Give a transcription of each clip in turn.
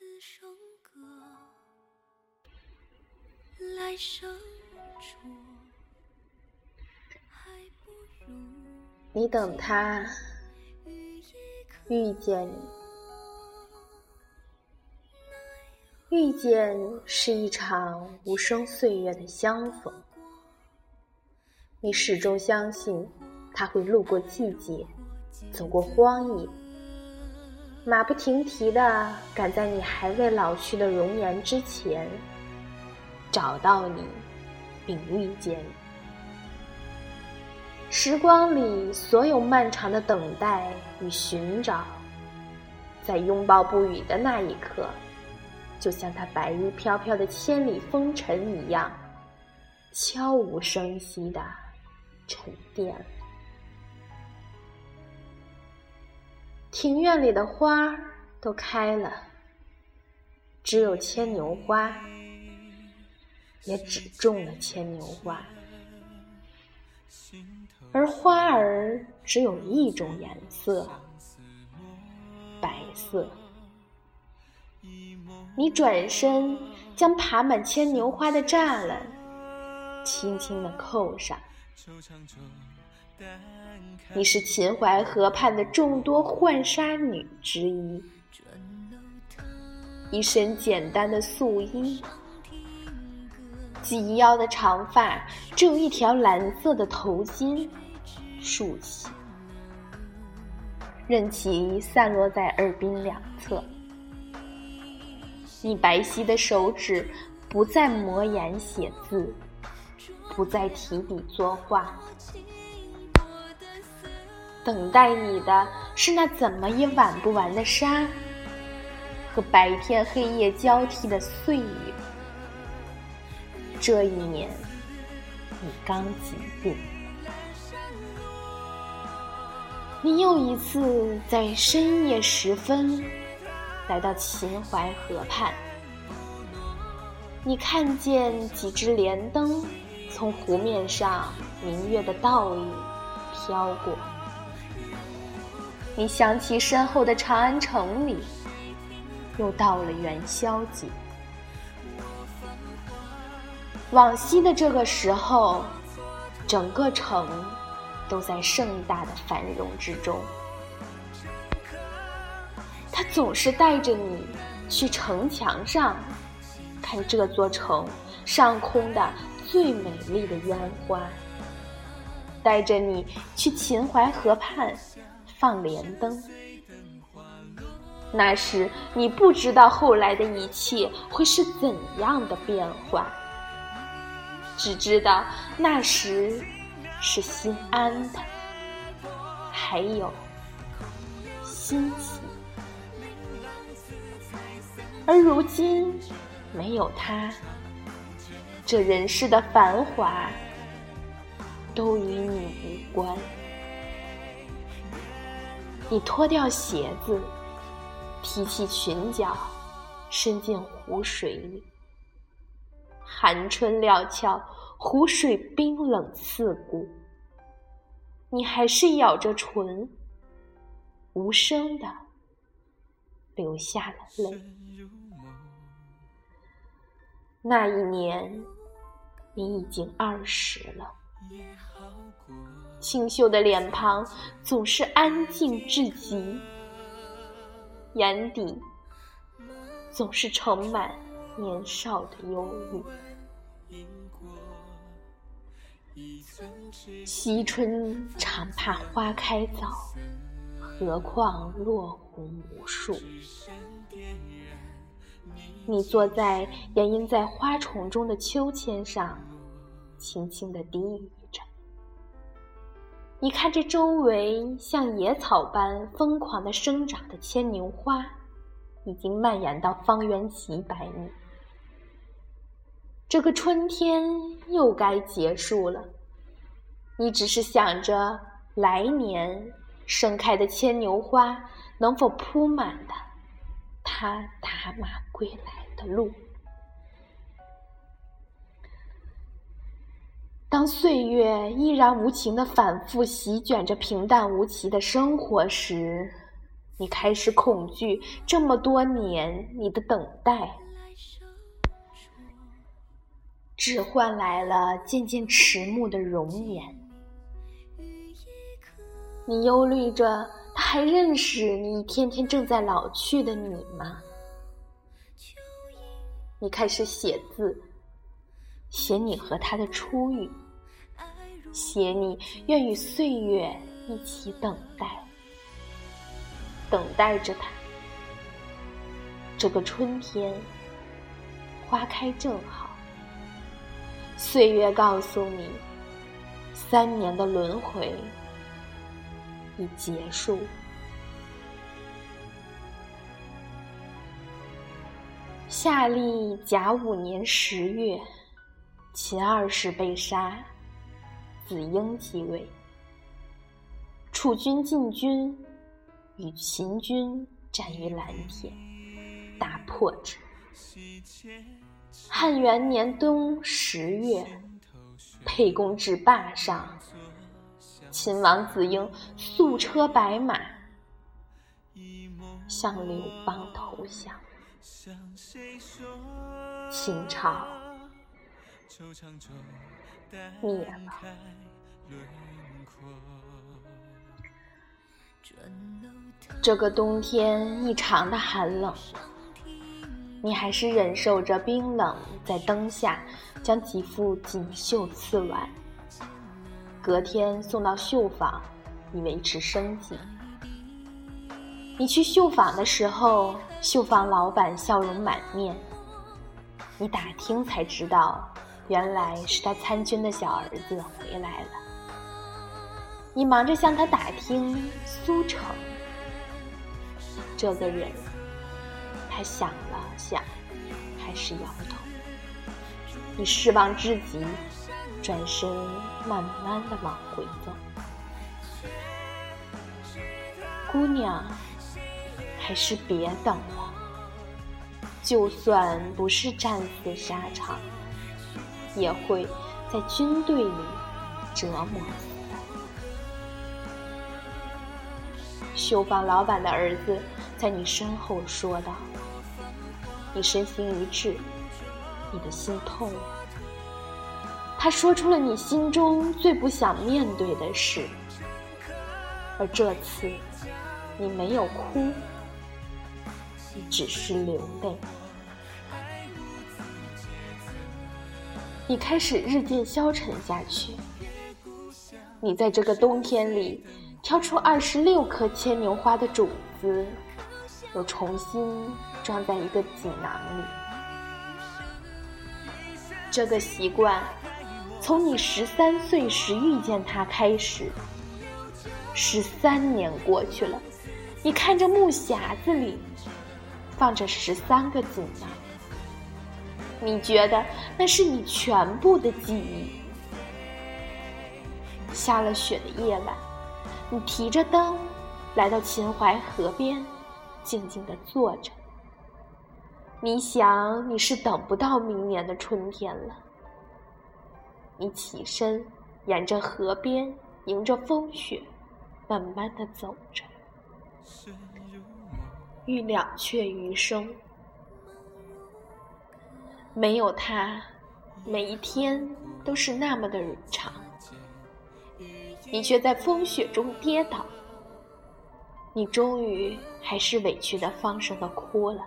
此生歌来生你等他遇见你，遇见是一场无声岁月的相逢。你始终相信他会路过季节，走过荒野，马不停蹄的赶在你还未老去的容颜之前，找到你，并遇见你。时光里所有漫长的等待与寻找，在拥抱不语的那一刻，就像他白衣飘飘的千里风尘一样，悄无声息的沉淀。庭院里的花都开了，只有牵牛花，也只种了牵牛花。而花儿只有一种颜色，白色。你转身将爬满牵牛花的栅栏轻轻地扣上。你是秦淮河畔的众多浣纱女之一，一身简单的素衣。及腰的长发，只有一条蓝色的头巾竖起，任其散落在耳鬓两侧。你白皙的手指不再磨眼写字，不再提笔作画，等待你的是那怎么也挽不完的沙，和白天黑夜交替的岁月。这一年，你刚疾病，你又一次在深夜时分来到秦淮河畔。你看见几只莲灯从湖面上明月的倒影飘过，你想起身后的长安城里，又到了元宵节。往昔的这个时候，整个城都在盛大的繁荣之中。他总是带着你去城墙上看这座城上空的最美丽的烟花，带着你去秦淮河畔放莲灯。那时你不知道后来的一切会是怎样的变化。只知道那时是心安的，还有欣喜。而如今没有他，这人世的繁华都与你无关。你脱掉鞋子，提起裙角，伸进湖水里。寒春料峭，湖水冰冷刺骨。你还是咬着唇，无声的流下了泪。那一年，你已经二十了，清秀的脸庞总是安静至极，眼底总是盛满年少的忧郁。惜春常怕花开早，何况落红无数。你坐在掩映在花丛中的秋千上，轻轻的低语着。你看这周围像野草般疯狂的生长的牵牛花，已经蔓延到方圆几百米。这个春天又该结束了，你只是想着来年盛开的牵牛花能否铺满的他打马归来的路。当岁月依然无情的反复席卷着平淡无奇的生活时，你开始恐惧这么多年你的等待，只换来了渐渐迟暮的容颜。你忧虑着，他还认识你一天天正在老去的你吗？你开始写字，写你和他的初遇，写你愿与岁月一起等待。等待着他。这个春天，花开正好。岁月告诉你，三年的轮回已结束。夏历甲午年十月，秦二世被杀，子婴继位。楚军进军。与秦军战于蓝田，大破之。汉元年冬十月，沛公至霸上，秦王子婴素车白马，向刘邦投降。秦朝灭了。这个冬天异常的寒冷，你还是忍受着冰冷，在灯下将几副锦绣刺完，隔天送到绣坊以维持生计。你去绣坊的时候，绣坊老板笑容满面，你打听才知道，原来是他参军的小儿子回来了。你忙着向他打听苏城。这个人，他想了想，还是摇头。你失望至极，转身慢慢的往回走。姑娘，还是别等了。就算不是战死沙场，也会在军队里折磨死。绣坊老板的儿子。在你身后说道：“你身心一致，你的心痛。”他说出了你心中最不想面对的事，而这次你没有哭，你只是流泪。你开始日渐消沉下去。你在这个冬天里挑出二十六颗牵牛花的种子。又重新装在一个锦囊里。这个习惯，从你十三岁时遇见它开始，十三年过去了，你看着木匣子里放着十三个锦囊，你觉得那是你全部的记忆。下了雪的夜晚，你提着灯来到秦淮河边。静静的坐着，你想你是等不到明年的春天了。你起身，沿着河边，迎着风雪，慢慢的走着，欲了却余生。没有他，每一天都是那么的长，你却在风雪中跌倒。你终于还是委屈的放声的哭了。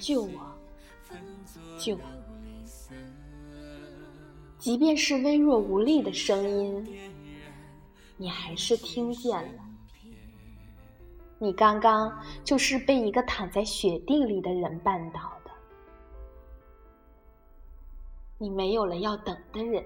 救我，救我！即便是微弱无力的声音，你还是听见了。你刚刚就是被一个躺在雪地里的人绊倒的。你没有了要等的人。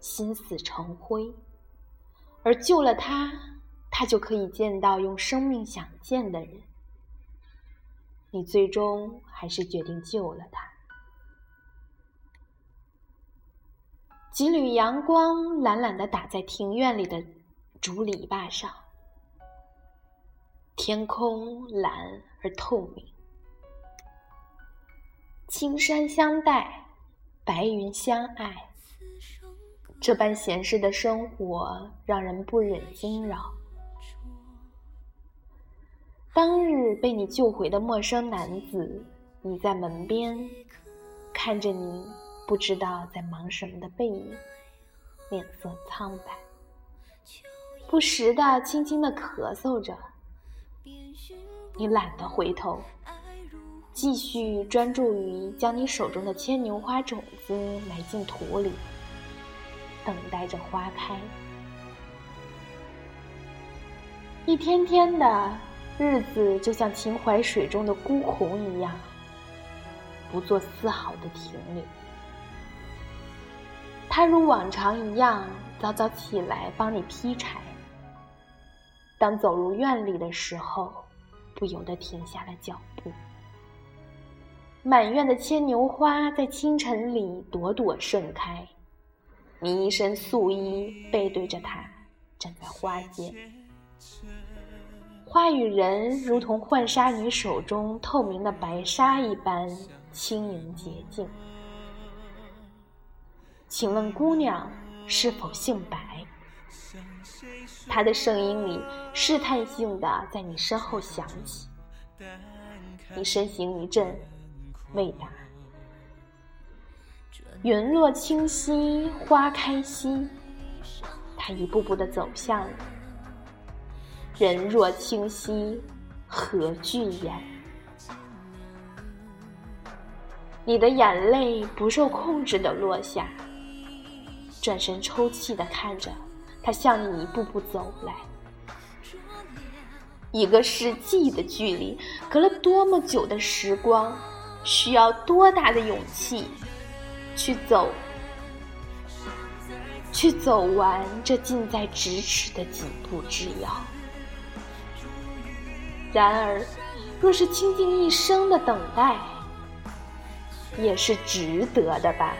心死成灰，而救了他，他就可以见到用生命想见的人。你最终还是决定救了他。几缕阳光懒懒的打在庭院里的竹篱笆上，天空蓝而透明，青山相待，白云相爱。这般闲适的生活让人不忍惊扰。当日被你救回的陌生男子，倚在门边看着你不知道在忙什么的背影，脸色苍白，不时的轻轻的咳嗽着。你懒得回头，继续专注于将你手中的牵牛花种子埋进土里，等待着花开。一天天的日子就像秦淮水中的孤鸿一样，不做丝毫的停留。他如往常一样早早起来帮你劈柴，当走入院里的时候。不由得停下了脚步。满院的牵牛花在清晨里朵朵盛开，你一身素衣，背对着它，站在花间。花与人如同浣纱女手中透明的白纱一般轻盈洁净。请问姑娘是否姓白？他的声音里试探性的在你身后响起，你身形一震，未答。云落清溪花开稀，他一步步的走向你。人若清溪何惧焉？你的眼泪不受控制的落下，转身抽泣的看着。他向你一步步走来，一个世纪的距离，隔了多么久的时光，需要多大的勇气去走，去走完这近在咫尺的几步之遥。然而，若是倾尽一生的等待，也是值得的吧。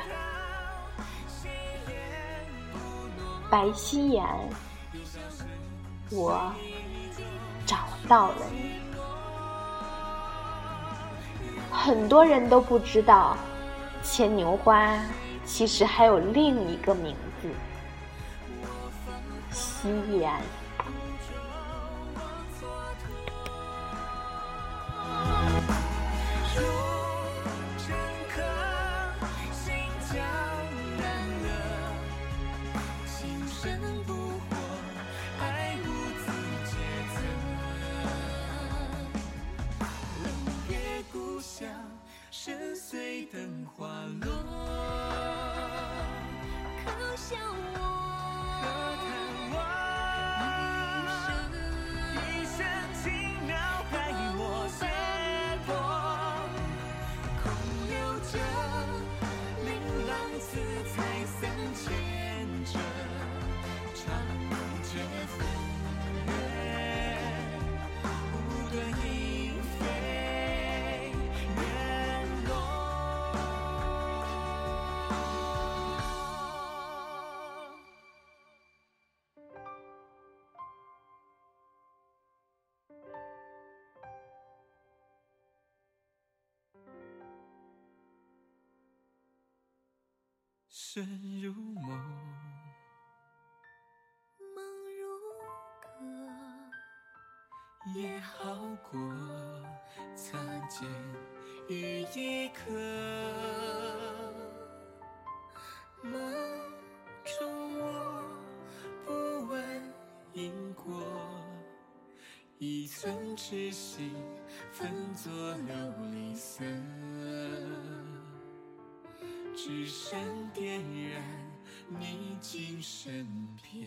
白皙颜，我找到了你。很多人都不知道，牵牛花其实还有另一个名字——夕颜。身不。深如梦，梦如歌，也好过擦肩于一刻。梦中我不问因果，一寸痴心分作琉璃只身点燃你今神篇